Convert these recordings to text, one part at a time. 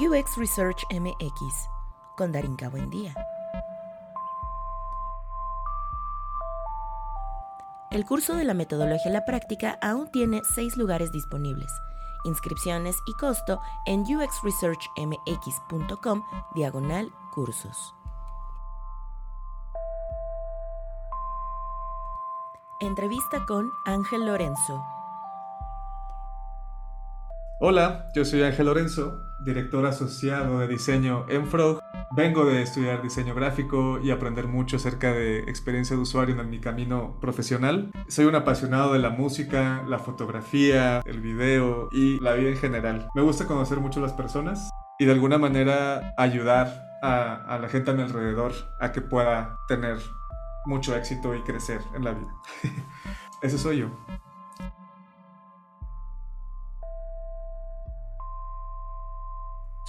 UX Research MX con Darinka Buendía. El curso de la metodología a la práctica aún tiene seis lugares disponibles. Inscripciones y costo en uxresearchmx.com diagonal cursos. Entrevista con Ángel Lorenzo. Hola, yo soy Ángel Lorenzo, director asociado de diseño en Frog. Vengo de estudiar diseño gráfico y aprender mucho acerca de experiencia de usuario en mi camino profesional. Soy un apasionado de la música, la fotografía, el video y la vida en general. Me gusta conocer mucho las personas y de alguna manera ayudar a, la gente a mi alrededor a que pueda tener mucho éxito y crecer en la vida. Ese soy yo.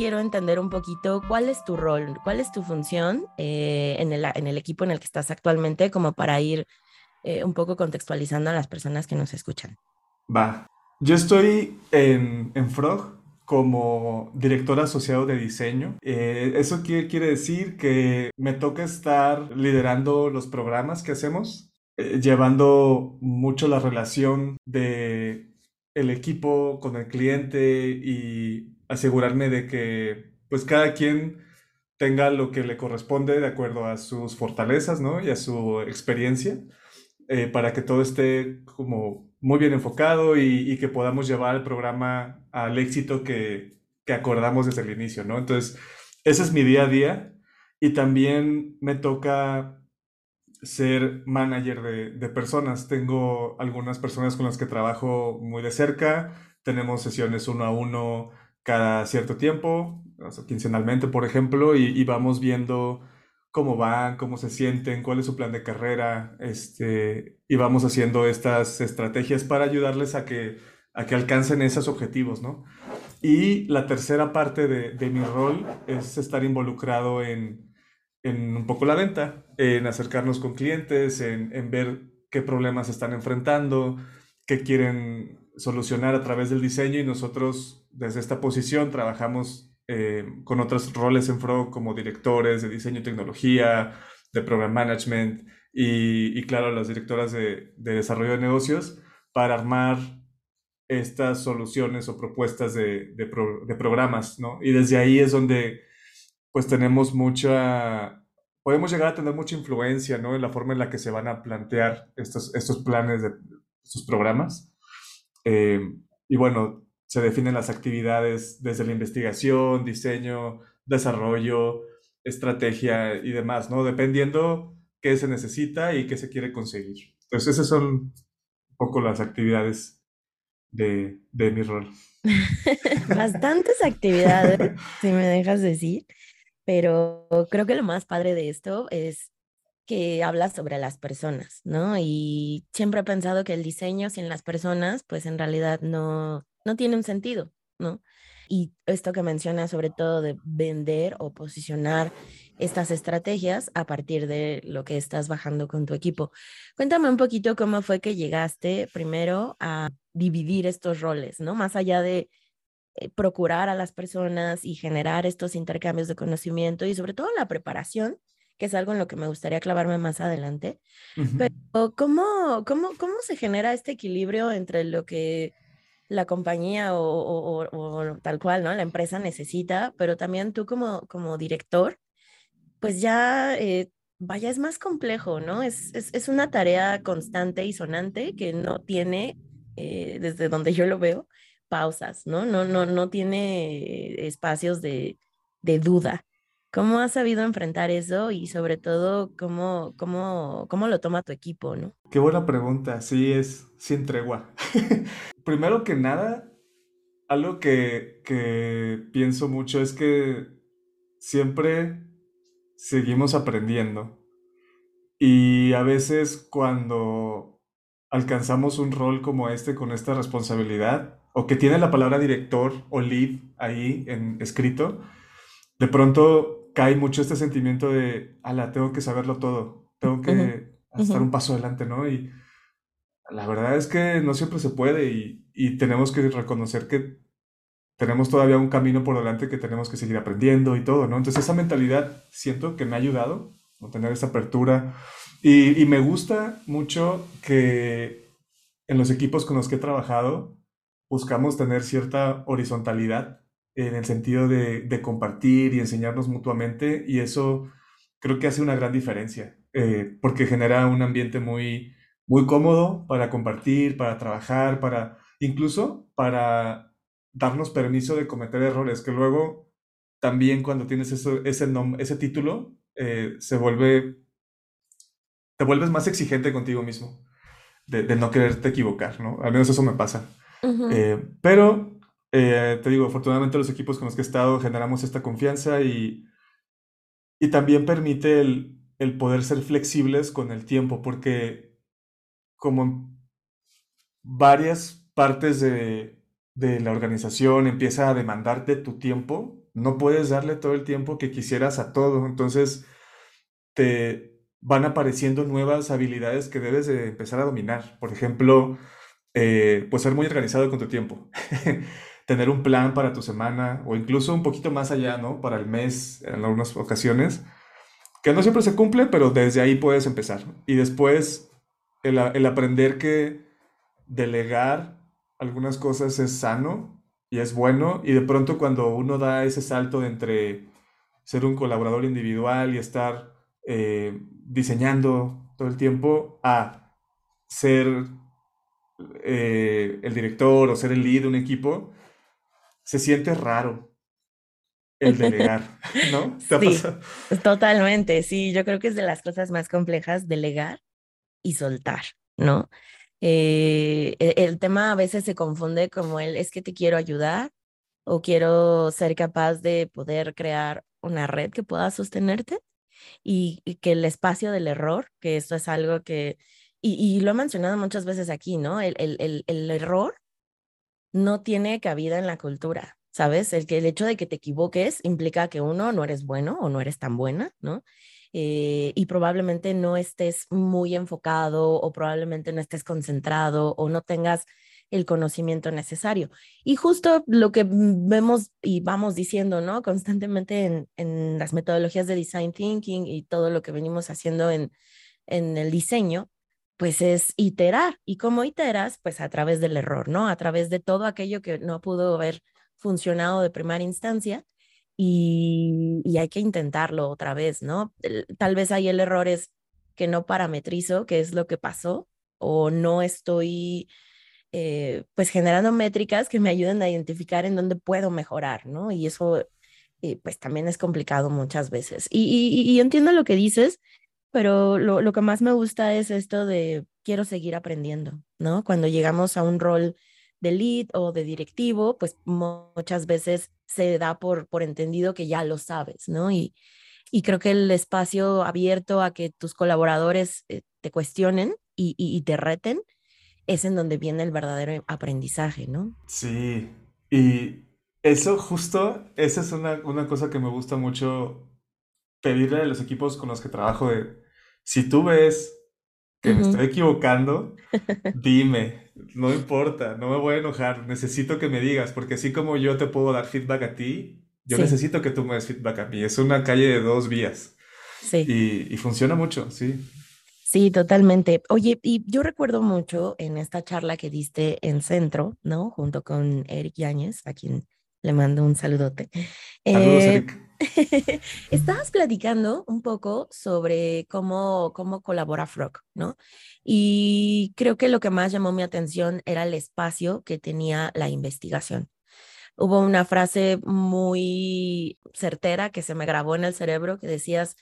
Quiero entender un poquito cuál es tu rol, cuál es tu función eh, en, el, en, el, equipo en el que estás actualmente, como para ir eh, un poco contextualizando a las personas que nos escuchan. Va. Yo estoy en, Frog como director asociado de diseño. Eh, eso quiere, quiere decir que me toca estar liderando los programas que hacemos, llevando mucho la relación de el equipo con el cliente y asegurarme de que pues cada quien tenga lo que le corresponde de acuerdo a sus fortalezas, ¿no? Y a su experiencia, eh, para que todo esté como muy bien enfocado y, que podamos llevar el programa al éxito que, que, acordamos desde el inicio, ¿no? Entonces, ese es mi día a día y también me toca ser manager de, de personas. Tengo algunas personas con las que trabajo muy de cerca, tenemos sesiones uno a uno cada cierto tiempo, quincenalmente, por ejemplo, y, vamos viendo cómo van, cómo se sienten, cuál es su plan de carrera, este, y vamos haciendo estas estrategias para ayudarles a que, a que alcancen esos objetivos, ¿no? Y la tercera parte de, de mi rol es estar involucrado en, en, un poco la venta, en acercarnos con clientes, en, en ver qué problemas están enfrentando, qué quieren solucionar a través del diseño y nosotros desde esta posición trabajamos eh, con otros roles en Frog como directores de diseño y tecnología, de program management y, claro, las directoras de, desarrollo de negocios para armar estas soluciones o propuestas de, de, programas, ¿no? Y desde ahí es donde pues tenemos mucha, podemos llegar a tener mucha influencia, ¿no? En la forma en la que se van a plantear estos, estos planes de estos programas. Eh, y bueno, se definen las actividades desde la investigación, diseño, desarrollo, estrategia y demás, ¿no? Dependiendo qué se necesita y qué se quiere conseguir. Entonces, esas son un poco las actividades de, de mi rol. Bastantes actividades, si me dejas decir, pero creo que lo más padre de esto es que habla sobre las personas, ¿no? Y siempre he pensado que el diseño sin las personas, pues en realidad no, no tiene un sentido, ¿no? Y esto que menciona sobre todo de vender o posicionar estas estrategias a partir de lo que estás bajando con tu equipo. Cuéntame un poquito cómo fue que llegaste primero a dividir estos roles, ¿no? Más allá de procurar a las personas y generar estos intercambios de conocimiento y sobre todo la preparación que es algo en lo que me gustaría clavarme más adelante. Pero ¿cómo, cómo, ¿cómo se genera este equilibrio entre lo que la compañía o, o, tal cual, ¿no? La empresa necesita, pero también tú como, como director, pues ya, eh, vaya, es más complejo, ¿no? Es, es, es, una tarea constante y sonante que no tiene, eh, desde donde yo lo veo, pausas, ¿no? No, no, no tiene espacios de, de duda. ¿Cómo has sabido enfrentar eso y sobre todo cómo, cómo, cómo lo toma tu equipo, no? Qué buena pregunta, sí es sin tregua. Primero que nada, algo que, que pienso mucho es que siempre seguimos aprendiendo y a veces cuando alcanzamos un rol como este con esta responsabilidad o que tiene la palabra director o lead ahí en escrito, de pronto cae mucho este sentimiento de, ala, tengo que saberlo todo, tengo que estar un paso adelante, ¿no? Y la verdad es que no siempre se puede y, y tenemos que reconocer que tenemos todavía un camino por delante que tenemos que seguir aprendiendo y todo, ¿no? Entonces esa mentalidad siento que me ha ayudado a tener esa apertura y, y me gusta mucho que en los equipos con los que he trabajado buscamos tener cierta horizontalidad en el sentido de, de compartir y enseñarnos mutuamente y eso creo que hace una gran diferencia eh, porque genera un ambiente muy, muy cómodo para compartir, para trabajar, para incluso para darnos permiso de cometer errores, que luego también cuando tienes eso, ese, ese título, eh, se vuelve, te vuelves más exigente contigo mismo, de, de, no quererte equivocar, ¿no? Al menos eso me pasa. Eh, pero, eh, te digo, afortunadamente los equipos con los que he estado generamos esta confianza y, y también permite el, el poder ser flexibles con el tiempo, porque como varias partes de, de la organización empieza a demandarte tu tiempo, no puedes darle todo el tiempo que quisieras a todo. Entonces, te van apareciendo nuevas habilidades que debes de empezar a dominar. Por ejemplo, eh, pues ser muy organizado con tu tiempo. Tener un plan para tu semana o incluso un poquito más allá, ¿no? Para el mes en algunas ocasiones, que no siempre se cumple, pero desde ahí puedes empezar. Y después, el, el aprender que delegar algunas cosas es sano y es bueno, y de pronto cuando uno da ese salto entre ser un colaborador individual y estar eh, diseñando todo el tiempo a ser eh, el director o ser el lead de un equipo, se siente raro el delegar, ¿no? sí, totalmente, sí, yo creo que es de las cosas más complejas delegar y soltar, ¿no? Eh, e, el, tema a veces se confunde como el es que te quiero ayudar o quiero ser capaz de poder crear una red que pueda sostenerte y, que el espacio del error, que esto es algo que, y, lo he mencionado muchas veces aquí, ¿no? El, el, el, error no tiene cabida en la cultura, ¿sabes? El, que, el hecho de que te equivoques implica que uno, no eres bueno o no eres tan buena, ¿no? Eh, y probablemente no estés muy enfocado o probablemente no estés concentrado o no tengas el conocimiento necesario. Y justo lo que vemos y vamos diciendo, ¿no? Constantemente en, en las metodologías de design thinking y todo lo que venimos haciendo en, en el diseño, pues es iterar. ¿Y cómo iteras? Pues a través del error, ¿no? A través de todo aquello que no pudo haber funcionado de primera instancia y, hay que intentarlo otra vez, ¿no? Tal vez ahí el error es que no parametrizo qué es lo que pasó o no estoy eh, pues generando métricas que me ayuden a identificar en dónde puedo mejorar, ¿no? Y eso eh, pues también es complicado muchas veces. Y, entiendo lo que dices, pero lo, lo, que más me gusta es esto de quiero seguir aprendiendo, ¿no? Cuando llegamos a un rol de lead o de directivo, pues muchas veces se da por, por entendido que ya lo sabes, ¿no? Y, y creo que el espacio abierto a que tus colaboradores eh, te cuestionen y, y, te reten es en donde viene el verdadero aprendizaje, ¿no? Sí, y eso justo, esa es una, una cosa que me gusta mucho pedirle a los equipos con los que trabajo de, si tú ves que me estoy equivocando, dime, no importa, no me voy a enojar, necesito que me digas, porque así como yo te puedo dar feedback a ti, yo necesito que tú me des feedback a mí. Es una calle de dos vías. Sí. Y, y funciona mucho, sí. Sí, totalmente. Oye, y yo recuerdo mucho en esta charla que diste en Centro, ¿no? Junto con Eric Yáñez, a quien le mando un saludote. Saludos, eh, Eric. Estabas platicando un poco sobre cómo, cómo colabora Frog, ¿no? Y creo que lo que más llamó mi atención era el espacio que tenía la investigación. Hubo una frase muy certera que se me grabó en el cerebro que decías,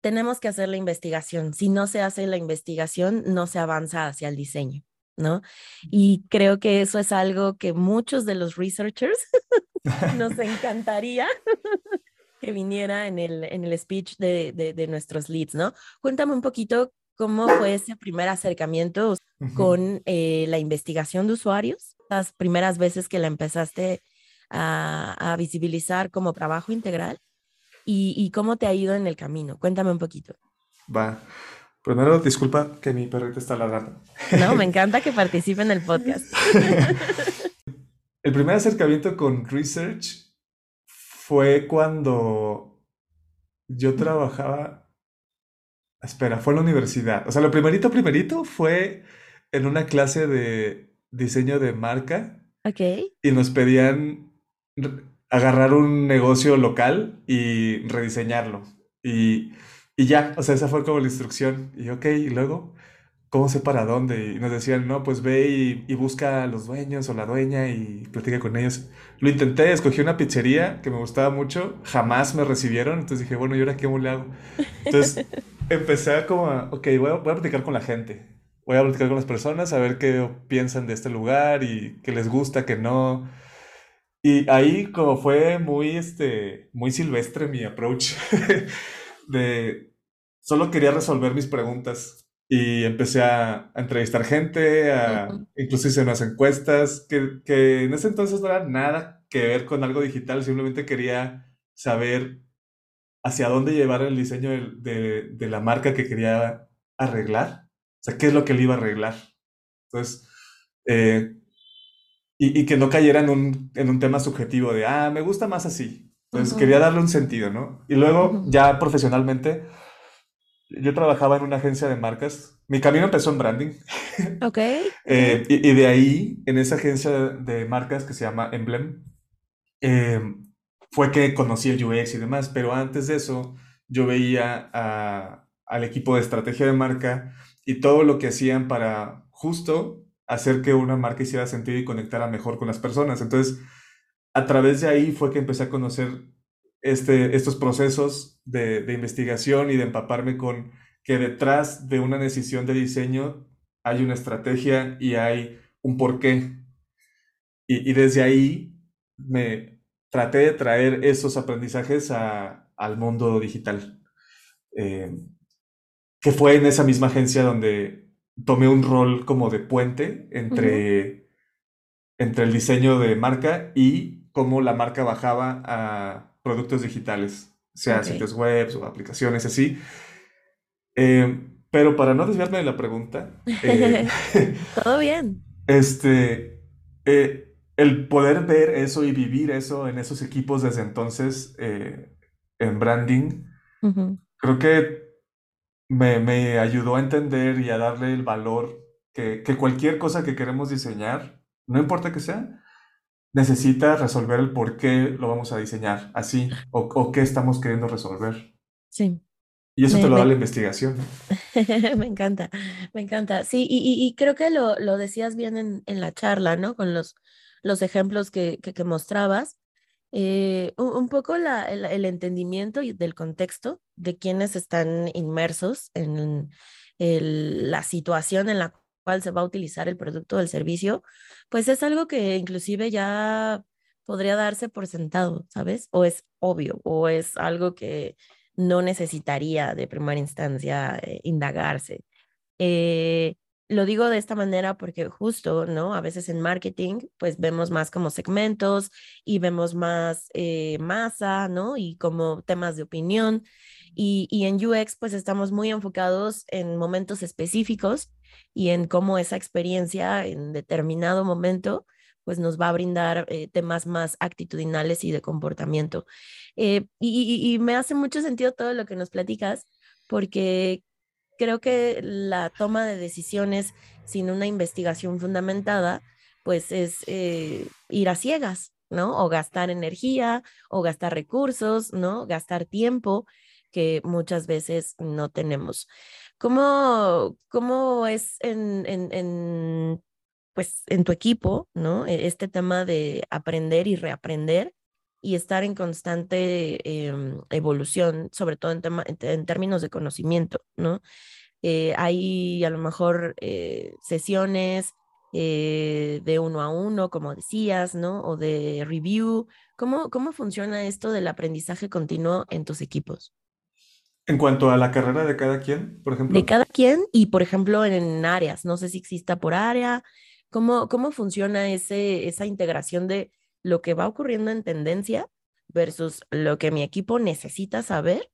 tenemos que hacer la investigación. Si no se hace la investigación, no se avanza hacia el diseño, ¿no? Y creo que eso es algo que muchos de los researchers nos encantaría que viniera en el, en el speech de, de, nuestros leads, ¿no? Cuéntame un poquito cómo fue ese primer acercamiento con eh, la investigación de usuarios, las primeras veces que la empezaste a, a visibilizar como trabajo integral y, y, cómo te ha ido en el camino. Cuéntame un poquito. Va. Primero, disculpa que mi perrito está ladrando. No, me encanta que participe en el podcast. el primer acercamiento con research fue cuando yo trabajaba, espera, fue en la universidad. O sea, lo primerito, primerito fue en una clase de diseño de marca. Ok. Y nos pedían agarrar un negocio local y rediseñarlo. Y, y ya, o sea, esa fue como la instrucción. Y ok, y luego, ¿cómo sé para dónde? Y nos decían, no, pues ve y, busca a los dueños o la dueña y platica con ellos. Lo intenté, escogí una pizzería que me gustaba mucho, jamás me recibieron, entonces dije, bueno, ¿y ahora qué le hago? Entonces empecé a como, ok, voy a, voy a platicar con la gente, voy a platicar con las personas, a ver qué piensan de este lugar y qué les gusta, qué no. Y ahí como fue muy, este, muy silvestre mi approach de solo quería resolver mis preguntas y empecé a, entrevistar gente, a, incluso hice unas encuestas que, que en ese entonces no era nada que ver con algo digital, simplemente quería saber hacia dónde llevar el diseño de, de, la marca que quería arreglar, o sea, qué es lo que le iba a arreglar. Entonces, eh, y, que no cayera en un, en un tema subjetivo de, ah, me gusta más así. Entonces quería darle un sentido, ¿no? Y luego, ya profesionalmente, yo trabajaba en una agencia de marcas. Mi camino empezó en branding. Ok. Eh, y, y, de ahí, en esa agencia de marcas que se llama Emblem, eh, fue que conocí el UX y demás. Pero antes de eso, yo veía a, al equipo de estrategia de marca y todo lo que hacían para justo hacer que una marca hiciera sentido y conectara mejor con las personas. Entonces, a través de ahí fue que empecé a conocer este, estos procesos de, investigación y de empaparme con que detrás de una decisión de diseño hay una estrategia y hay un porqué. Y, y desde ahí me traté de traer esos aprendizajes al mundo digital. Eh, que fue en esa misma agencia donde tomé un rol como de puente entre, entre el diseño de marca y cómo la marca bajaba a productos digitales, sea sitios web o aplicaciones así. Eh, pero para no desviarme de la pregunta. Eh, Todo bien. Este. Eh, el poder ver eso y vivir eso en esos equipos desde entonces en branding, creo que me, ayudó a entender y a darle el valor que, cualquier cosa que queremos diseñar, no importa que sea, necesita resolver el por qué lo vamos a diseñar así o, qué estamos queriendo resolver. Sí. Y eso te lo da la investigación. me encanta, me encanta. Sí, y, creo que lo, decías bien en, la charla, ¿no? Con los, los ejemplos que, que mostrabas. Eh, un, poco el, entendimiento del contexto de quienes están inmersos en la situación en la cual se va a utilizar el producto o el servicio, pues es algo que inclusive ya podría darse por sentado, ¿sabes? O es obvio, o es algo que no necesitaría de primera instancia eh, indagarse. Eh, lo digo de esta manera porque justo, ¿no? A veces en marketing, pues vemos más como segmentos y vemos más eh, masa, ¿no? Y como temas de opinión. Y, y, en UX, pues estamos muy enfocados en momentos específicos y en cómo esa experiencia en determinado momento, pues nos va a brindar eh, temas más actitudinales y de comportamiento. Eh, y, me hace mucho sentido todo lo que nos platicas, porque creo que la toma de decisiones sin una investigación fundamentada, pues es eh, ir a ciegas, ¿no? O gastar energía, o gastar recursos, ¿no? Gastar tiempo que muchas veces no tenemos. ¿Cómo, cómo es en, en, pues, en tu equipo, ¿no? E, este tema de aprender y reaprender y estar en constante em, evolución, sobre todo en, tema, en, términos de conocimiento, ¿no? Eh, hay a lo mejor eh, sesiones eh, de uno a uno, como decías, ¿no? O de review. ¿Cómo, ¿Cómo funciona esto del aprendizaje continuo en tus equipos? En cuanto a la carrera de cada quien, por ejemplo. De cada quien y, por ejemplo, en áreas. No sé si exista por área. ¿Cómo, cómo funciona ese, esa integración de lo que va ocurriendo en tendencia versus lo que mi equipo necesita saber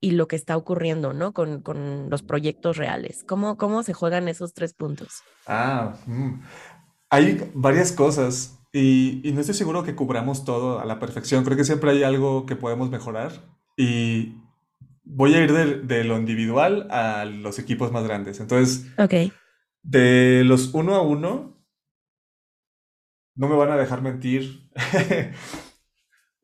y lo que está ocurriendo, ¿no? Con, con los proyectos reales. ¿Cómo, ¿Cómo se juegan esos tres puntos? Ah, mm. hay varias cosas. y, y, no estoy seguro que cubramos todo a la perfección. Creo que siempre hay algo que podemos mejorar y voy a ir de, de lo individual a los equipos más grandes. Entonces, okay. de los uno a uno, no me van a dejar mentir.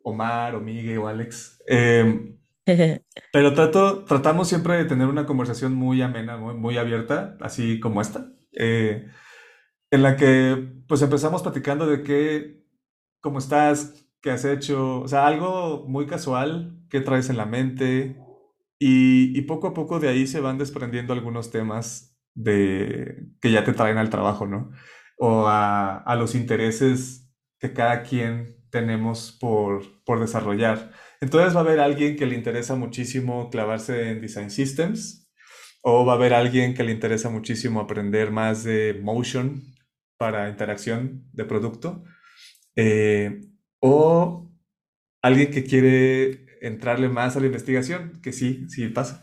Omar o Miguel o Alex. Eh, pero trato, tratamos siempre de tener una conversación muy amena, muy, muy abierta, así como esta. Eh, en la que pues empezamos platicando de qué, cómo estás, qué has hecho, o sea, algo muy casual, qué traes en la mente y, poco a poco de ahí se van desprendiendo algunos temas de, que ya te traen al trabajo, ¿no? O a, a los intereses que cada quien tenemos por, por desarrollar. Entonces va a haber alguien que le interesa muchísimo clavarse en Design Systems, o va a haber alguien que le interesa muchísimo aprender más de motion para interacción de producto, eh, o alguien que quiere entrarle más a la investigación, que sí, sí pasa.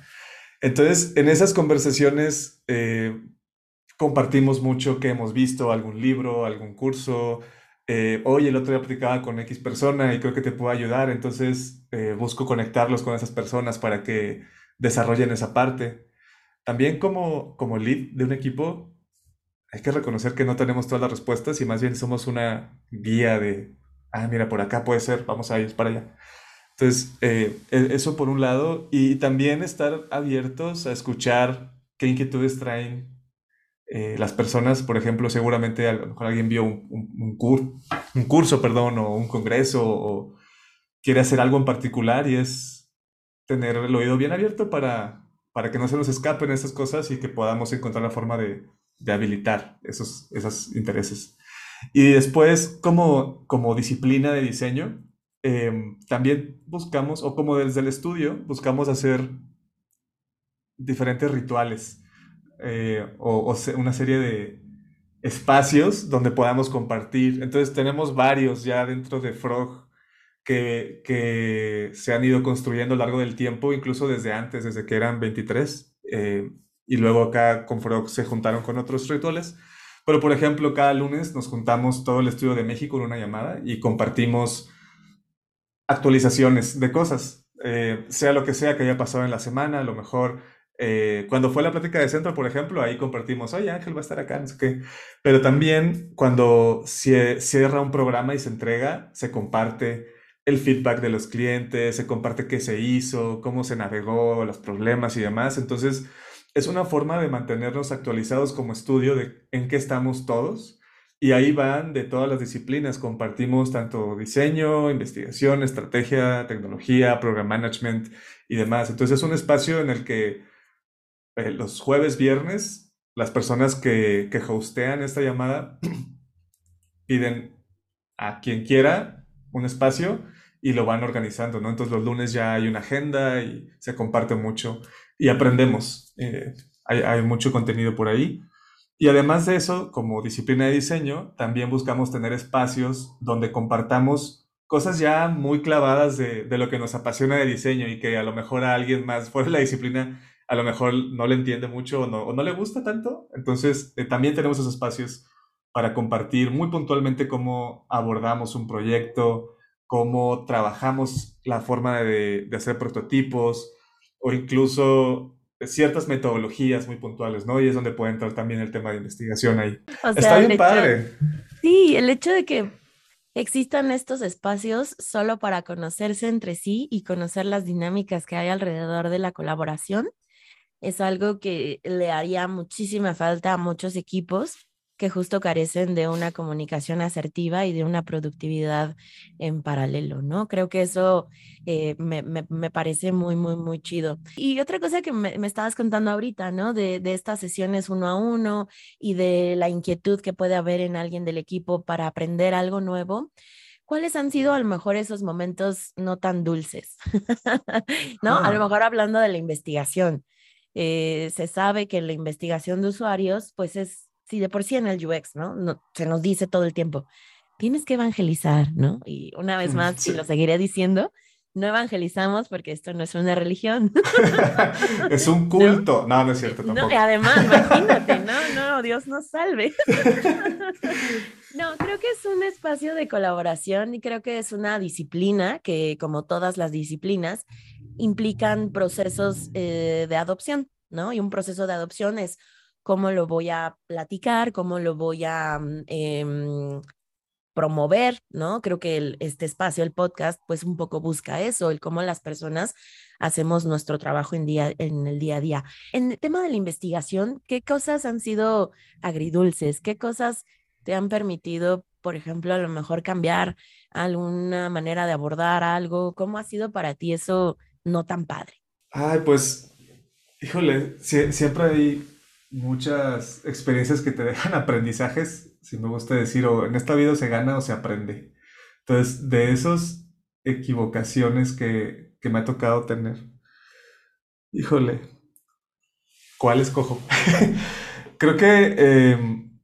Entonces, en esas conversaciones eh, compartimos mucho que hemos visto, algún libro, algún curso. Eh, Oye, el otro día platicaba con X persona y creo que te puedo ayudar, entonces busco conectarlos con esas personas para que desarrollen esa parte. También como, como lead de un equipo, hay que reconocer que no tenemos todas las respuestas y más bien somos una guía de, ah, mira, por acá puede ser, vamos a ir para allá. Entonces, eh, e, eso por un lado, y también estar abiertos a escuchar qué inquietudes traen eh, las personas. Por ejemplo, seguramente a lo mejor alguien vio un, un, un curso, perdón, o un congreso, o quiere hacer algo en particular y es tener el oído bien abierto para, para que no se nos escapen esas cosas y que podamos encontrar la forma de, de habilitar esos, esos intereses. Y después, como, como disciplina de diseño, em, también buscamos, o como desde el estudio, buscamos hacer diferentes rituales eh, o, una serie de espacios donde podamos compartir. Entonces tenemos varios ya dentro de Frog que, que se han ido construyendo a lo largo del tiempo, incluso desde antes, desde que eran 23 y luego acá con Frog se juntaron con otros rituales. Pero, por ejemplo, cada lunes nos juntamos todo el estudio de México en una llamada y compartimos actualizaciones de cosas, eh, sea lo que sea que haya pasado en la semana, a lo mejor eh, cuando fue la plática de centro, por ejemplo, ahí compartimos, oye, Ángel va a estar acá, no sé qué. Pero también cuando cierra un programa y se entrega, se comparte el feedback de los clientes, se comparte qué se hizo, cómo se navegó, los problemas y demás. Entonces, es una forma de mantenernos actualizados como estudio de en qué estamos todos. Y ahí van de todas las disciplinas. Compartimos tanto diseño, investigación, estrategia, tecnología, program management y demás. Entonces es un espacio en el que eh, los jueves, viernes, las personas que, que hostean esta llamada piden a quien quiera un espacio y lo van organizando, ¿no? Entonces los lunes ya hay una agenda y se comparte mucho y aprendemos. Eh, hay, mucho contenido por ahí. Y además de eso, como disciplina de diseño, también buscamos tener espacios donde compartamos cosas ya muy clavadas de, lo que nos apasiona de diseño y que a lo mejor a alguien más fuera de la disciplina a lo mejor no le entiende mucho o no, no le gusta tanto. Entonces, eh, también tenemos esos espacios para compartir muy puntualmente cómo abordamos un proyecto, cómo trabajamos la forma de, de hacer prototipos, o incluso ciertas metodologías muy puntuales, ¿no? Y es donde puede entrar también el tema de investigación ahí. Está bien padre. Sí, el hecho de que existan estos espacios solo para conocerse entre sí y conocer las dinámicas que hay alrededor de la colaboración es algo que le haría muchísima falta a muchos equipos que justo carecen de una comunicación asertiva y de una productividad en paralelo, ¿no? Creo que eso eh, me, me, me, parece muy, muy, muy chido. Y otra cosa que me, me estabas contando ahorita, ¿no? De, de, estas sesiones uno a uno y de la inquietud que puede haber en alguien del equipo para aprender algo nuevo. ¿Cuáles han sido a lo mejor esos momentos no tan dulces? ¿No? A lo ah. mejor hablando de la investigación. Eh, se sabe que la investigación de usuarios, pues es si de por sí en el UX, ¿no? ¿no? Se nos dice todo el tiempo, tienes que evangelizar, ¿no? Y una vez más, y lo seguiré diciendo, no evangelizamos porque esto no es una religión. es un culto. No, no, es cierto tampoco. No, además, imagínate, no, no, Dios nos salve. No, creo que es un espacio de colaboración y creo que es una disciplina que, como todas las disciplinas, implican procesos eh, de adopción, ¿no? Y un proceso de adopción es cómo lo voy a platicar, cómo lo voy a mm, em, promover, ¿no? Creo que este espacio, el podcast, pues un poco busca eso, el cómo las personas hacemos nuestro trabajo en, día, en el día a día. En el tema de la investigación, ¿qué cosas han sido agridulces? ¿Qué cosas te han permitido, por ejemplo, a lo mejor cambiar alguna manera de abordar algo? ¿Cómo ha sido para ti eso no tan padre? Ay, pues, híjole, siempre hay muchas experiencias que te dejan aprendizajes, si me gusta decir, o en esta vida se gana o se aprende. Entonces, de esas equivocaciones que, que me ha tocado tener, híjole, ¿cuál escojo? Creo que em,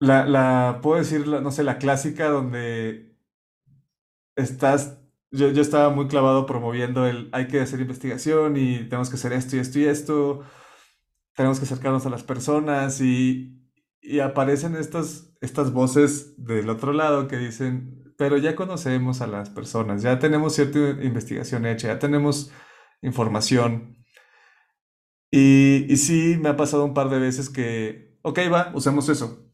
la, la, puedo decir, no sé, la clásica donde estás yo, yo, estaba muy clavado promoviendo el hay que hacer investigación y tenemos que hacer esto y esto y esto tenemos que acercarnos a las personas y, y aparecen estas, estas voces del otro lado que dicen, pero ya conocemos a las personas, ya tenemos cierta investigación hecha, ya tenemos información. Y, y sí, me ha pasado un par de veces que, ok, va, usemos eso.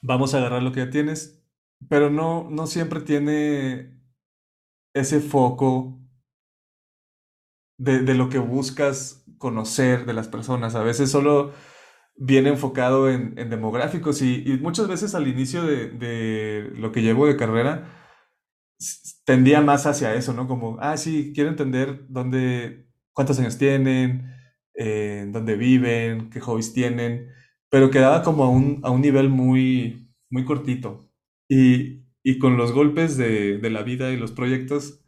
Vamos a agarrar lo que ya tienes, pero no, no siempre tiene ese foco de, de lo que buscas conocer de las personas. A veces solo viene enfocado en, demográficos y, muchas veces al inicio de, lo que llevo de carrera tendía más hacia eso, ¿no? Como, ah, sí, quiero entender dónde, cuántos años tienen, eh, dónde viven, qué hobbies tienen, pero quedaba como a un, a un nivel muy, muy cortito. Y, y con los golpes de, de la vida y los proyectos,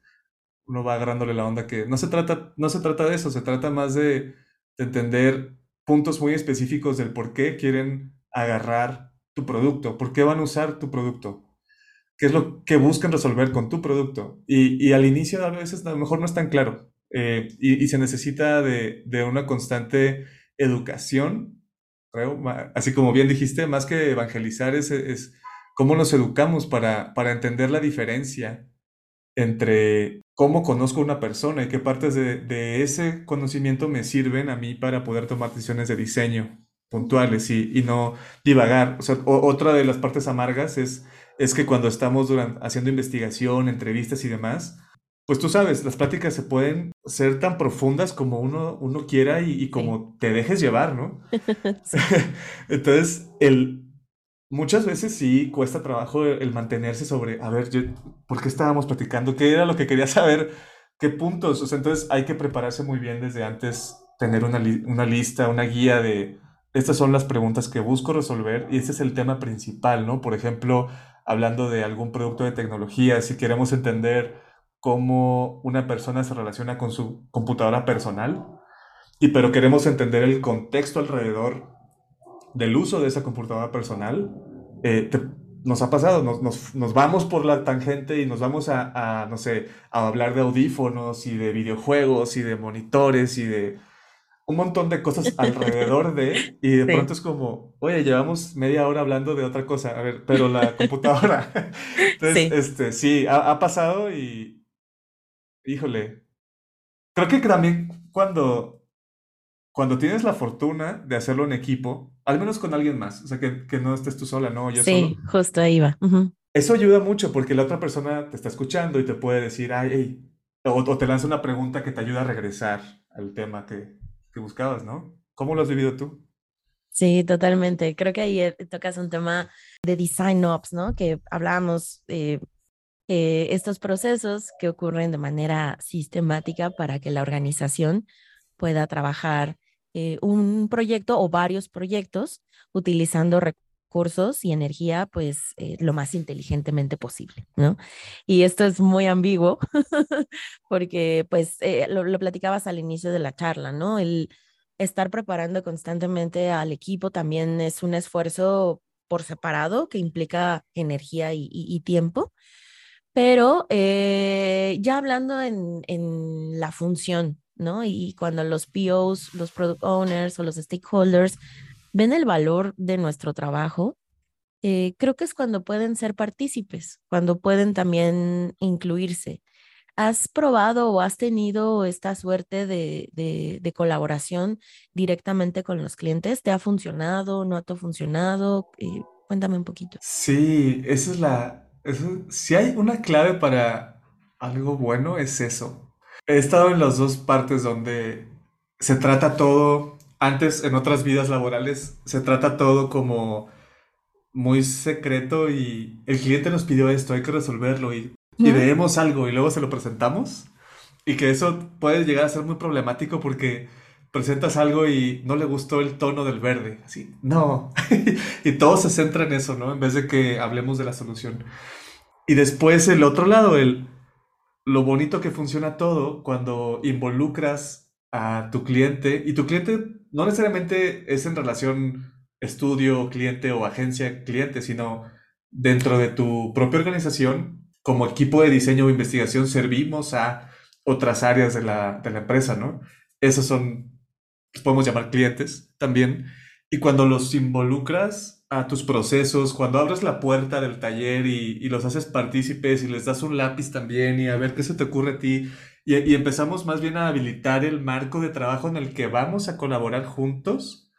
uno va agarrándole la onda que no se trata, no se trata de eso, se trata más de, entender puntos muy específicos del por qué quieren agarrar tu producto, por qué van a usar tu producto, qué es lo que buscan resolver con tu producto. Y, al inicio a veces a lo mejor no es tan claro eh, y, se necesita de, una constante educación, creo, así como bien dijiste, más que evangelizar es cómo nos educamos para, para entender la diferencia entre cómo conozco a una persona y qué partes de, ese conocimiento me sirven a mí para poder tomar decisiones de diseño puntuales y, no divagar. O sea, otra de las partes amargas es, es que cuando estamos durante, haciendo investigación, entrevistas y demás, pues tú sabes, las pláticas se pueden ser tan profundas como uno, uno quiera y, y como te dejes llevar, ¿no? Entonces, el, Muchas veces sí cuesta trabajo el mantenerse sobre, a ver, yo, ¿por qué estábamos platicando? ¿Qué era lo que quería saber? ¿Qué puntos? O sea, entonces hay que prepararse muy bien desde antes, tener una, una lista, una guía de, estas son las preguntas que busco resolver y este es el tema principal, ¿no? Por ejemplo, hablando de algún producto de tecnología, si queremos entender cómo una persona se relaciona con su computadora personal, y pero queremos entender el contexto alrededor del uso de esa computadora personal, eh, nos ha pasado, nos, nos, vamos por la tangente y nos vamos a, no sé, a hablar de audífonos y de videojuegos y de monitores y de un montón de cosas alrededor de, y de pronto es como, oye, llevamos media hora hablando de otra cosa, a ver, pero la computadora. Entonces, sí. este, sí, ha, ha pasado y, híjole, creo que también cuando cuando tienes la fortuna de hacerlo en equipo, al menos con alguien más, o sea, que, que no estés tú sola, no, yo sí, justo ahí va. Eso ayuda mucho porque la otra persona te está escuchando y te puede decir, ay, hey, o, te lanza una pregunta que te ayuda a regresar al tema que, que buscabas, ¿no? ¿Cómo lo has vivido tú? Sí, totalmente. Creo que ahí eh, tocas un tema de design ops, ¿no? Que hablábamos eh, eh, estos procesos que ocurren de manera sistemática para que la organización pueda trabajar eh, un proyecto o varios proyectos utilizando recursos y energía pues eh, lo más inteligentemente posible, ¿no? Y esto es muy ambiguo porque pues eh, lo, platicabas al inicio de la charla, ¿no? El estar preparando constantemente al equipo también es un esfuerzo por separado que implica energía y, y, tiempo. Pero ya hablando en, en la función ¿no? Y cuando los POs, los product owners o los stakeholders ven el valor de nuestro trabajo, eh, creo que es cuando pueden ser partícipes, cuando pueden también incluirse. ¿Has probado o has tenido esta suerte de, de, colaboración directamente con los clientes? ¿Te ha funcionado? ¿No ha funcionado? Eh, cuéntame un poquito. Sí, esa es la... si hay una clave para algo bueno, es eso. He estado en las dos partes donde se trata todo, antes en otras vidas laborales, se trata todo como muy secreto y el cliente nos pidió esto, hay que resolverlo y, y leemos algo y luego se lo presentamos. Y que eso puede llegar a ser muy problemático porque presentas algo y no le gustó el tono del verde. Así, no. y todo se centra en eso, ¿no? En vez de que hablemos de la solución. Y después el otro lado, el, lo bonito que funciona todo cuando involucras a tu cliente y tu cliente no necesariamente es en relación estudio, cliente o agencia, cliente, sino dentro de tu propia organización, como equipo de diseño o investigación, servimos a otras áreas de la, de la empresa, ¿no? Esos son, los podemos llamar clientes también. Y cuando los involucras a tus procesos, cuando abres la puerta del taller y, y, los haces partícipes y les das un lápiz también y a ver qué se te ocurre a ti, y, y empezamos más bien a habilitar el marco de trabajo en el que vamos a colaborar juntos,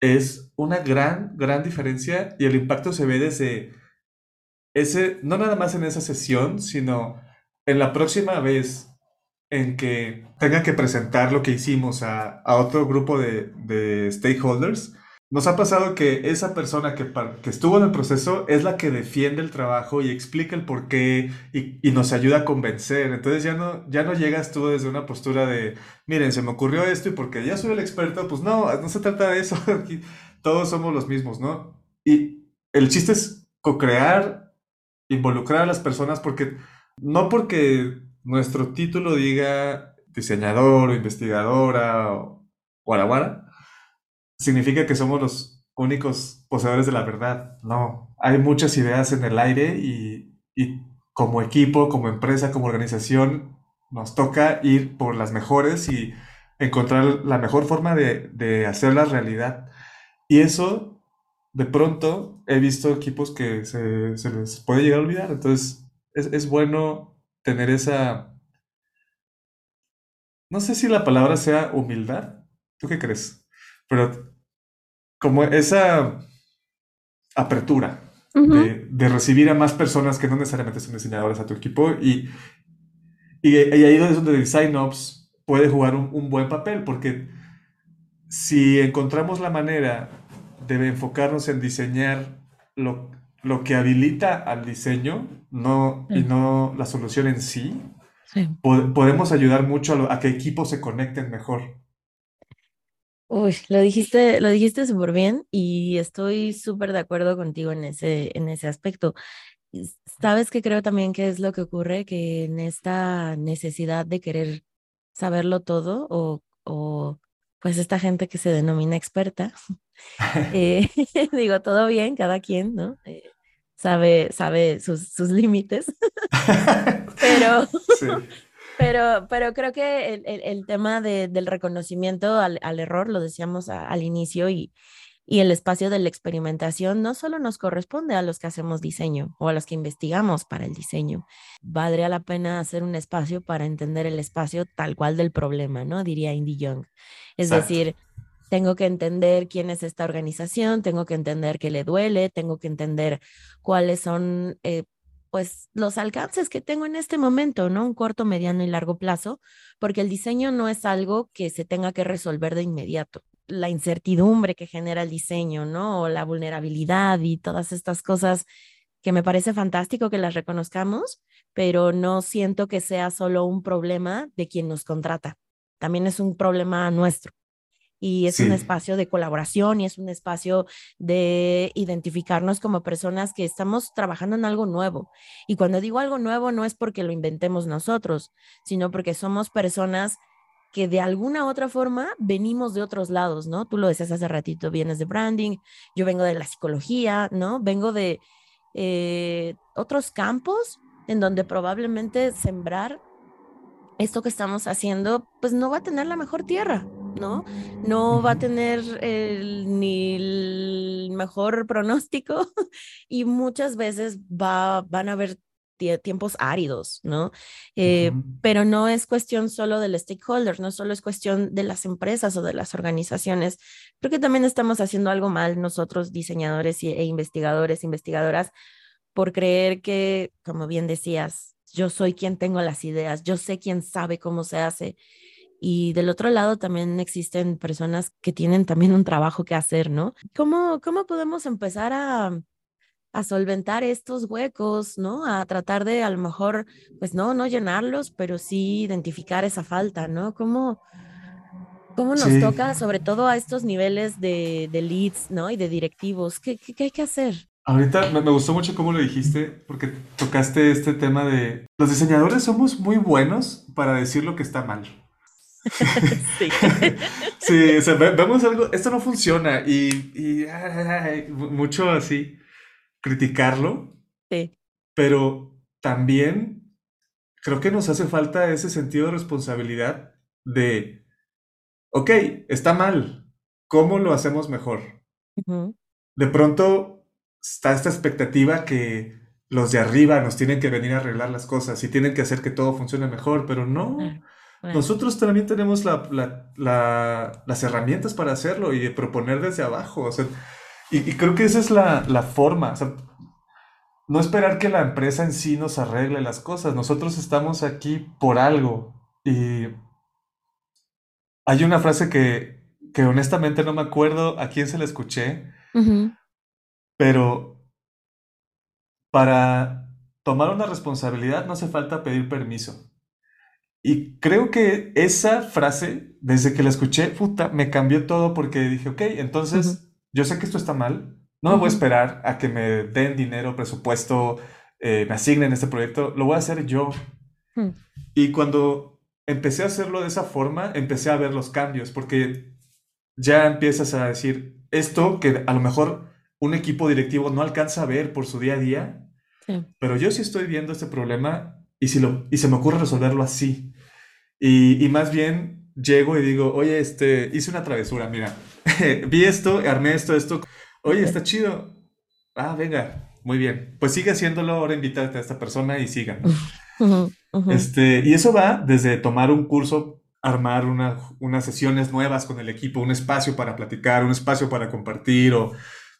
es una gran, gran diferencia y el impacto se ve desde ese, no nada más en esa sesión, sino en la próxima vez en que tenga que presentar lo que hicimos a, a otro grupo de, de stakeholders, nos ha pasado que esa persona que, estuvo en el proceso es la que defiende el trabajo y explica el por qué y, y, nos ayuda a convencer. Entonces ya no, ya no llegas tú desde una postura de, miren, se me ocurrió esto y porque ya soy el experto, pues no, no se trata de eso. Todos somos los mismos, ¿no? Y el chiste es co-crear, involucrar a las personas porque no porque nuestro título diga diseñador o investigadora o guaraguara, significa que somos los únicos poseedores de la verdad. No, hay muchas ideas en el aire y, y como equipo, como empresa, como organización, nos toca ir por las mejores y encontrar la mejor forma de, de hacerla realidad. Y eso, de pronto, he visto equipos que se, se les puede llegar a olvidar. Entonces, es, es bueno tener esa... No sé si la palabra sea humildad. ¿Tú qué crees? Pero como esa apertura de, recibir a más personas que no necesariamente son diseñadores a tu equipo y, y, ahí es donde Design Ops puede jugar un, buen papel porque si encontramos la manera de enfocarnos en diseñar lo, lo que habilita al diseño no, y no la solución en sí, podemos ayudar mucho a, a que equipos se conecten mejor. Uy, lo dijiste, lo dijiste súper bien y estoy súper de acuerdo contigo en ese, en ese aspecto. Sabes que creo también que es lo que ocurre, que en esta necesidad de querer saberlo todo o, o pues esta gente que se denomina experta, eh, digo, todo bien, cada quien, ¿no? Eh, sabe, sabe sus, sus límites, pero, sí. Pero, pero creo que el, el, tema de, del reconocimiento al, al, error, lo decíamos al inicio, y, y el espacio de la experimentación no solo nos corresponde a los que hacemos diseño o a los que investigamos para el diseño. Valdría la pena hacer un espacio para entender el espacio tal cual del problema, ¿no? Diría Indy Young. Es decir, tengo que entender quién es esta organización, tengo que entender qué le duele, tengo que entender cuáles son eh, pues los alcances que tengo en este momento, ¿no? Un corto, mediano y largo plazo, porque el diseño no es algo que se tenga que resolver de inmediato. La incertidumbre que genera el diseño, ¿no? La vulnerabilidad y todas estas cosas que me parece fantástico que las reconozcamos, pero no siento que sea solo un problema de quien nos contrata. También es un problema nuestro y es un espacio de colaboración y es un espacio de identificarnos como personas que estamos trabajando en algo nuevo. Y cuando digo algo nuevo no es porque lo inventemos nosotros, sino porque somos personas que de alguna u otra forma venimos de otros lados, ¿no? Tú lo decías hace ratito, vienes de branding, yo vengo de la psicología, ¿no? Vengo de eh, otros campos en donde probablemente sembrar esto que estamos haciendo, pues no va a tener la mejor tierra, ¿no? No va a tener ni el mejor pronóstico y muchas veces va, van a haber tiempos áridos, ¿no? Eh, pero no es cuestión solo del stakeholder, no solo es cuestión de las empresas o de las organizaciones. Creo que también estamos haciendo algo mal nosotros, diseñadores e investigadores, investigadoras, por creer que, como bien decías, yo soy quien tengo las ideas, yo sé quién sabe cómo se hace. Y del otro lado también existen personas que tienen también un trabajo que hacer, ¿no? ¿Cómo, cómo podemos empezar a, a solventar estos huecos, ¿no? A tratar de a lo mejor, pues no, no llenarlos, pero sí identificar esa falta, ¿no? ¿Cómo, cómo nos toca, sobre todo a estos niveles de, de leads, ¿no? Y de directivos, ¿qué, qué, hay que hacer? Ahorita me, gustó mucho cómo lo dijiste, porque tocaste este tema de los diseñadores somos muy buenos para decir lo que está mal. sí. sí, o sea, vemos algo, esto no funciona y, y mucho así criticarlo. Sí. Pero también creo que nos hace falta ese sentido de responsabilidad de, ok, está mal, ¿cómo lo hacemos mejor? De pronto está esta expectativa que los de arriba nos tienen que venir a arreglar las cosas y tienen que hacer que todo funcione mejor, pero no. Nosotros también tenemos las herramientas para hacerlo y proponer desde abajo. O sea, y, creo que esa es la, la forma. O sea, no esperar que la empresa en sí nos arregle las cosas. Nosotros estamos aquí por algo. Y hay una frase que, que honestamente no me acuerdo a quién se la escuché, pero para tomar una responsabilidad no hace falta pedir permiso. Y creo que esa frase, desde que la escuché, puta, me cambió todo porque dije, ok, entonces yo sé que esto está mal, no me voy a esperar a que me den dinero, presupuesto, eh, me asignen este proyecto, lo voy a hacer yo. Hmm. Y cuando empecé a hacerlo de esa forma, empecé a ver los cambios, porque ya empiezas a decir esto que a lo mejor un equipo directivo no alcanza a ver por su día a día, pero yo sí estoy viendo este problema y, si lo, y se me ocurre resolverlo así. Y, y más bien llego y digo, oye, este, hice una travesura, mira, vi esto, armé esto, esto. Oye, está chido. Ah, venga, muy bien. Pues sigue haciéndolo, ahora invítate a esta persona y sigan. Este, y eso va desde tomar un curso, armar unas sesiones nuevas con el equipo, un espacio para platicar, un espacio para compartir o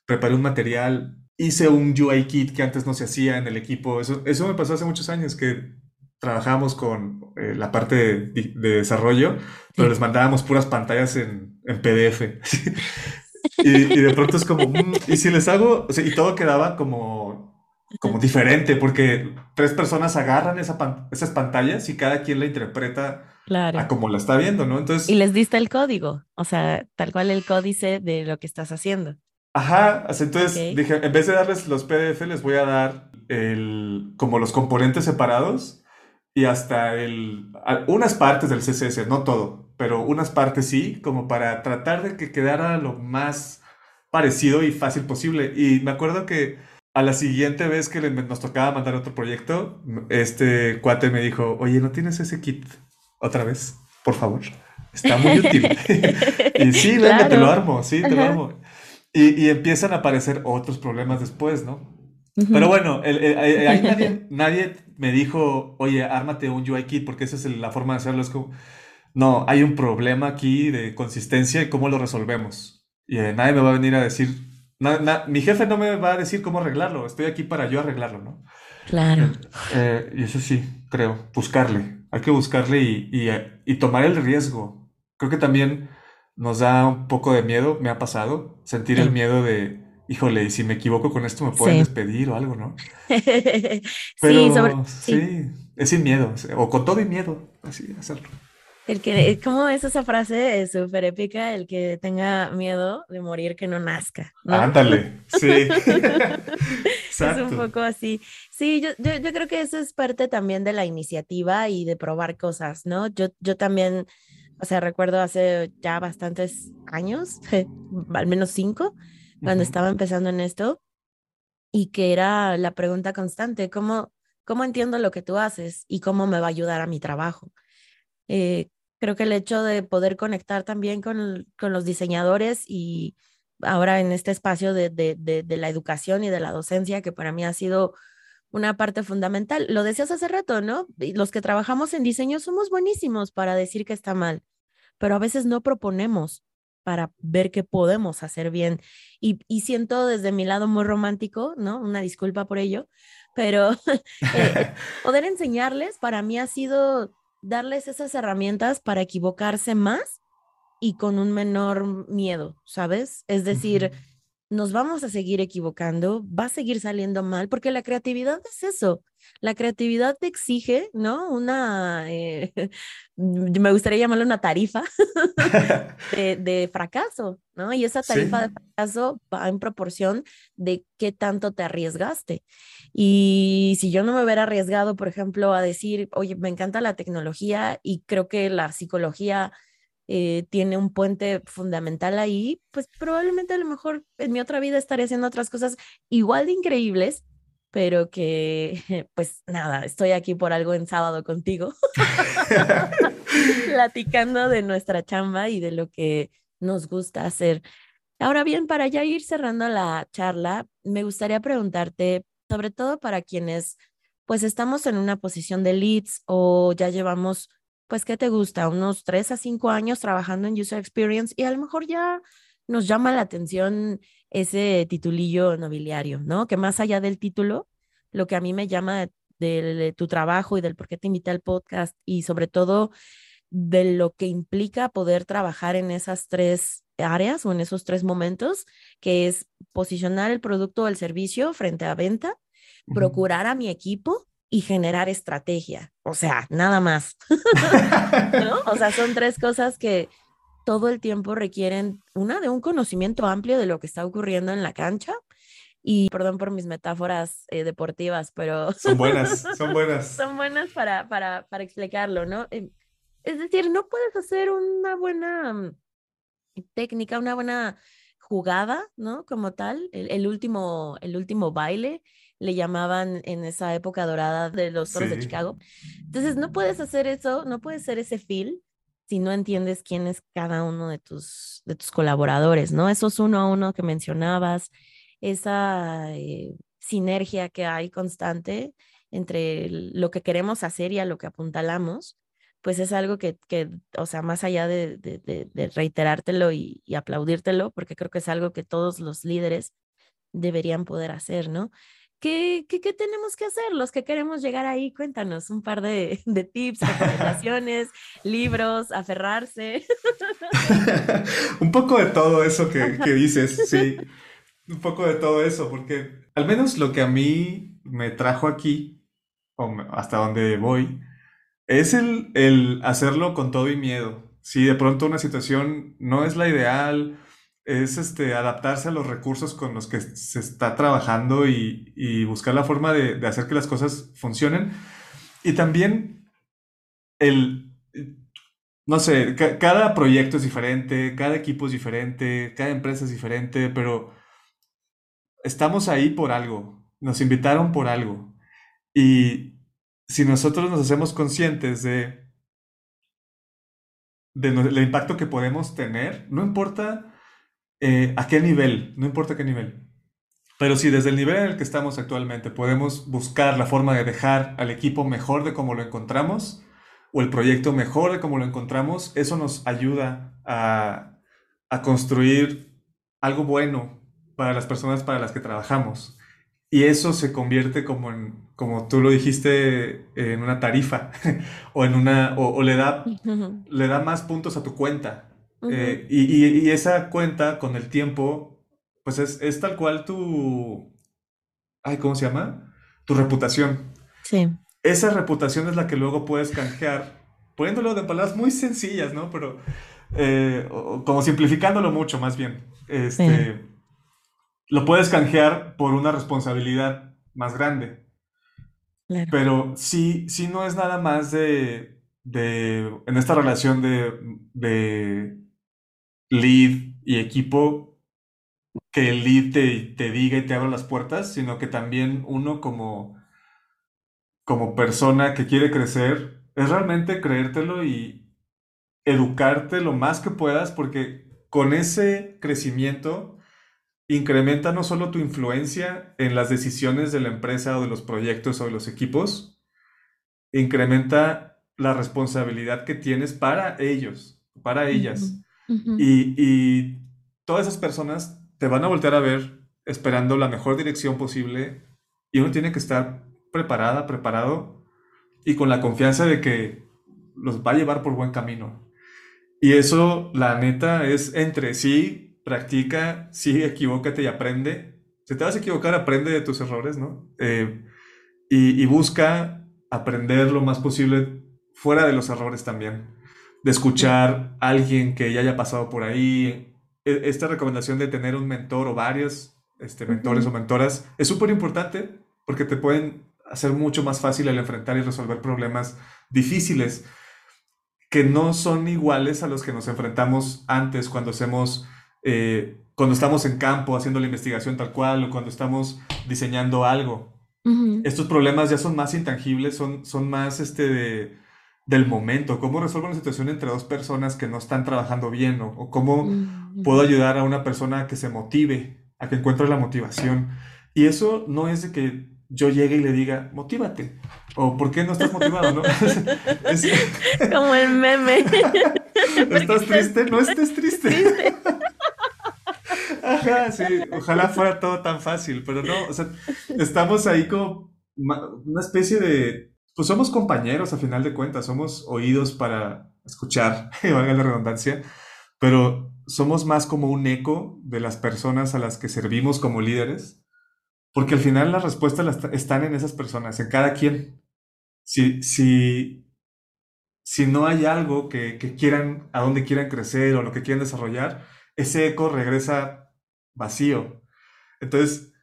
preparé un material. Hice un UI kit que antes no se hacía en el equipo. Eso, eso me pasó hace muchos años que trabajamos con eh, la parte de, desarrollo, pero les mandábamos puras pantallas en, en PDF. y, de pronto es como, mm, y si les hago, y todo quedaba como, como diferente, porque tres personas agarran esa esas pantallas y cada quien la interpreta a como la está viendo, ¿no? Entonces... Y les diste el código, o sea, tal cual el códice de lo que estás haciendo. Ajá, entonces dije, en vez de darles los PDF, les voy a dar el, como los componentes separados y hasta el, unas partes del CSS, no todo, pero unas partes sí, como para tratar de que quedara lo más parecido y fácil posible. Y me acuerdo que a la siguiente vez que nos tocaba mandar otro proyecto, este cuate me dijo, oye, ¿no tienes ese kit otra vez? Por favor. Está muy útil. y sí, venga, te lo armo, sí, te lo armo. Y, y empiezan a aparecer otros problemas después, ¿no? Pero bueno, ahí nadie, nadie, me dijo, oye, ármate un UI kit, porque esa es la forma de hacerlo. Es como, no, hay un problema aquí de consistencia y cómo lo resolvemos. Y eh, nadie me va a venir a decir, mi jefe no me va a decir cómo arreglarlo, estoy aquí para yo arreglarlo, ¿no? Claro. Eh, y eso sí, creo, buscarle. Hay que buscarle y, y, y tomar el riesgo. Creo que también nos da un poco de miedo, me ha pasado, sentir el miedo de híjole, y si me equivoco con esto me pueden despedir o algo, ¿no? Pero sí, sobre, sí. es sin miedo, o con todo y miedo, así hacerlo. El que, ¿cómo es esa frase? Es súper épica, el que tenga miedo de morir que no nazca. Ándale, sí. es un poco así. Sí, yo, yo, yo, creo que eso es parte también de la iniciativa y de probar cosas, ¿no? Yo, yo también, o sea, recuerdo hace ya bastantes años, al menos cinco, cuando estaba empezando en esto y que era la pregunta constante, ¿cómo, cómo entiendo lo que tú haces y cómo me va a ayudar a mi trabajo? Eh, Creo que el hecho de poder conectar también con, con los diseñadores y ahora en este espacio de, de, de, la educación y de la docencia, que para mí ha sido una parte fundamental. Lo decías hace rato, ¿no? Los que trabajamos en diseño somos buenísimos para decir que está mal, pero a veces no proponemos para ver qué podemos hacer bien. Y, y siento desde mi lado muy romántico, ¿no? Una disculpa por ello, pero eh, poder enseñarles para mí ha sido darles esas herramientas para equivocarse más y con un menor miedo, ¿sabes? Es decir, nos vamos a seguir equivocando, va a seguir saliendo mal, porque la creatividad es eso. La creatividad te exige, ¿no? Una, eh, me gustaría llamarlo una tarifa de, fracaso, ¿no? Y esa tarifa de fracaso va en proporción de qué tanto te arriesgaste. Y si yo no me hubiera arriesgado, por ejemplo, a decir, oye, me encanta la tecnología y creo que la psicología eh, tiene un puente fundamental ahí, pues probablemente a lo mejor en mi otra vida estaré haciendo otras cosas igual de increíbles, pero que pues nada, estoy aquí por algo en sábado contigo, platicando de nuestra chamba y de lo que nos gusta hacer. Ahora bien, para ya ir cerrando la charla, me gustaría preguntarte, sobre todo para quienes pues estamos en una posición de leads o ya llevamos pues, ¿qué te gusta? Unos tres a cinco años trabajando en User Experience y a lo mejor ya nos llama la atención ese titulillo nobiliario, ¿no? Que más allá del título, lo que a mí me llama de, tu trabajo y del por qué te invité al podcast y sobre todo de lo que implica poder trabajar en esas tres áreas o en esos tres momentos, que es posicionar el producto o el servicio frente a venta, procurar a mi equipo y generar estrategia. O sea, nada más. O sea, son tres cosas que todo el tiempo requieren, una de un conocimiento amplio de lo que está ocurriendo en la cancha. Y perdón por mis metáforas eh, deportivas, pero... Son buenas, son buenas. son buenas para, para, para explicarlo, ¿no? Em, es decir, no puedes hacer una buena mm, técnica, una buena jugada, ¿no? Como tal, el, último, el último baile le llamaban en esa época dorada de los toros de Chicago. Entonces, no puedes hacer eso, no puedes ser ese feel si no entiendes quién es cada uno de tus, de tus colaboradores, ¿no? Esos uno a uno que mencionabas, esa eh, sinergia que hay constante entre lo que queremos hacer y a lo que apuntalamos, pues es algo que, que o sea, más allá de, de, reiterártelo y, y, aplaudírtelo, porque creo que es algo que todos los líderes deberían poder hacer, ¿no? ¿Qué, qué, qué, tenemos que hacer los que queremos llegar ahí? Cuéntanos un par de, de tips, recomendaciones, libros, aferrarse. un poco de todo eso que, que, dices, sí. Un poco de todo eso, porque al menos lo que a mí me trajo aquí, o hasta donde voy, es el, el hacerlo con todo y miedo. Si de pronto una situación no es la ideal, es este, adaptarse a los recursos con los que se está trabajando y, buscar la forma de, hacer que las cosas funcionen. Y también el, no sé, cada proyecto es diferente, cada equipo es diferente, cada empresa es diferente, pero estamos ahí por algo, nos invitaron por algo. Y si nosotros nos hacemos conscientes de, del impacto que podemos tener, no importa eh, a qué nivel, no importa qué nivel. Pero si desde el nivel en el que estamos actualmente podemos buscar la forma de dejar al equipo mejor de como lo encontramos, o el proyecto mejor de como lo encontramos, eso nos ayuda a, a construir algo bueno para las personas para las que trabajamos. Y eso se convierte como en, como tú lo dijiste, en una tarifa o en una, o, le, da, le da más puntos a tu cuenta. Eh, y, esa cuenta con el tiempo, pues es, tal cual tu... Ay, ¿cómo se llama? Tu reputación. Sí. Esa reputación es la que luego puedes canjear, poniéndolo de palabras muy sencillas, ¿no? Pero eh, como simplificándolo mucho más bien. Este, Lo puedes canjear por una responsabilidad más grande. Pero sí, sí no es nada más de, de en esta relación de, de lead y equipo que el lead te, diga y te abra las puertas, sino que también uno como, como persona que quiere crecer, es realmente creértelo y, educarte lo más que puedas porque con ese crecimiento incrementa no solo tu influencia en las decisiones de la empresa o de los proyectos o de los equipos, incrementa la responsabilidad que tienes para ellos, para ellas. Y, todas esas personas te van a voltear a ver esperando la mejor dirección posible y uno tiene que estar preparada, preparado y con la confianza de que los va a llevar por buen camino. Y eso, la neta, es entre sí, practica, sí, equivócate y aprende. Si te vas a equivocar, aprende de tus errores, ¿no? Eh, y, busca aprender lo más posible fuera de los errores también. De escuchar a alguien que ya haya pasado por ahí. E, esta recomendación de tener un mentor o varios este, mentores o mentoras es súper importante porque te pueden hacer mucho más fácil el enfrentar y resolver problemas difíciles que no son iguales a los que nos enfrentamos antes cuando hacemos, eh, cuando estamos en campo haciendo la investigación tal cual o cuando estamos diseñando algo. Estos problemas ya son más intangibles, son, son más este de, del momento, cómo resuelvo una situación entre dos personas que no están trabajando bien o, cómo puedo ayudar a una persona a que se motive, a que encuentre la motivación. Y eso no es de que yo llegue y le diga, motívate. O ¿por qué no estás motivado? ¿no? Como el meme. ¿Estás triste? No estés triste. Ajá, sí, ojalá fuera todo tan fácil, pero no, o sea, estamos ahí como una especie de, pues somos compañeros a final de cuentas, somos oídos para escuchar, valga la redundancia, pero somos más como un eco de las personas a las que servimos como líderes porque al final las respuestas están en esas personas, en cada quien. Si, si, si no hay algo que, quieran, a dónde quieran crecer o lo que quieran desarrollar, ese eco regresa vacío. Entonces,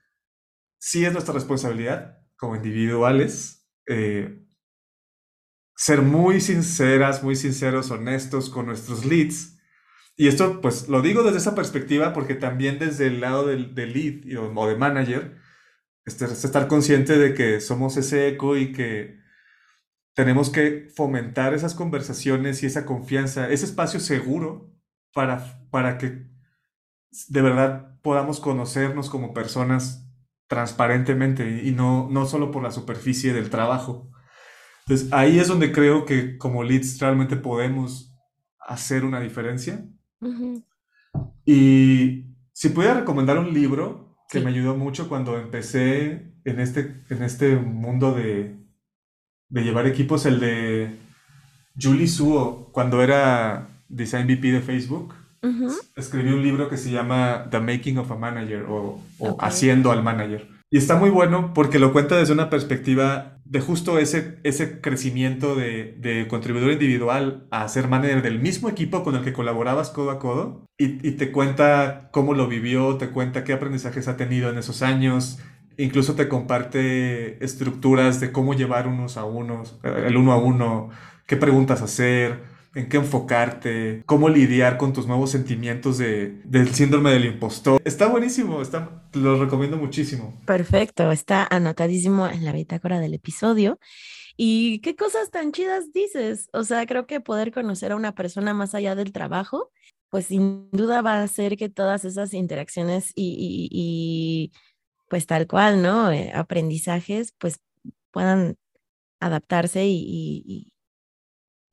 sí es nuestra responsabilidad como individuales eh, ser muy sinceras, muy sinceros, honestos con nuestros leads. Y esto, pues, lo digo desde esa perspectiva porque también desde el lado del, lead o de manager, este, estar consciente de que somos ese eco y que tenemos que fomentar esas conversaciones y esa confianza, ese espacio seguro para, para que de verdad podamos conocernos como personas transparentemente y no, no solo por la superficie del trabajo. Entonces ahí es donde creo que como leads realmente podemos hacer una diferencia. Y si pudiera recomendar un libro, que me ayudó mucho cuando empecé en este, en este mundo de, de llevar equipos, el de Julie Suo, cuando era Design VP de Facebook. Escribió un libro que se llama The Making of a Manager o, Haciendo al Manager. Y está muy bueno porque lo cuenta desde una perspectiva de justo ese, ese crecimiento de, de contribuidor individual a ser manager del mismo equipo con el que colaborabas codo a codo y, y, te cuenta cómo lo vivió, te cuenta qué aprendizajes ha tenido en esos años, incluso te comparte estructuras de cómo llevar unos a unos, el uno a uno, qué preguntas hacer en qué enfocarte, cómo lidiar con tus nuevos sentimientos de, del síndrome del impostor. Está buenísimo, está, lo recomiendo muchísimo. Perfecto, está anotadísimo en la bitácora del episodio. Y qué cosas tan chidas dices. O sea, creo que poder conocer a una persona más allá del trabajo, pues sin duda va a hacer que todas esas interacciones y, pues tal cual, ¿no? Eh, aprendizajes, pues puedan adaptarse y,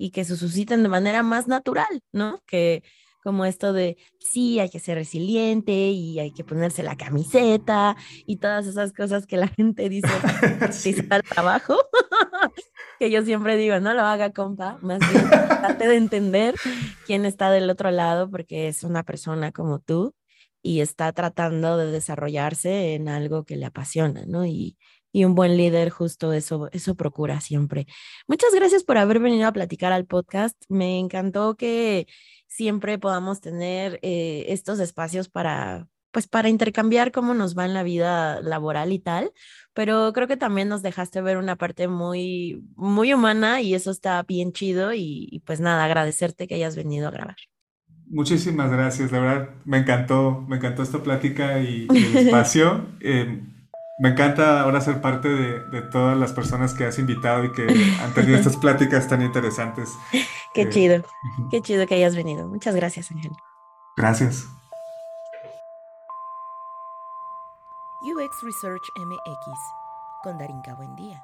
y que se susciten de manera más natural, ¿no? Que como esto de, sí, hay que ser resiliente y hay que ponerse la camiseta y todas esas cosas que la gente dice sí. al trabajo, que yo siempre digo, no lo haga, compa, más bien trate de entender quién está del otro lado porque es una persona como tú y está tratando de desarrollarse en algo que le apasiona, ¿no? Y, y un buen líder justo eso, eso procura siempre. Muchas gracias por haber venido a platicar al podcast. Me encantó que siempre podamos tener eh, estos espacios para, pues para intercambiar cómo nos va en la vida laboral y tal, pero creo que también nos dejaste ver una parte muy, muy humana y eso está bien chido y, pues nada, agradecerte que hayas venido a grabar. Muchísimas gracias, de verdad me encantó, me encantó esta plática y, el espacio. Em, Me encanta ahora ser parte de, todas las personas que has invitado y que han tenido estas pláticas tan interesantes. Qué eh, chido, qué chido que hayas venido. Muchas gracias, Ángel. Gracias. UX Research MX con Darinka Buendía.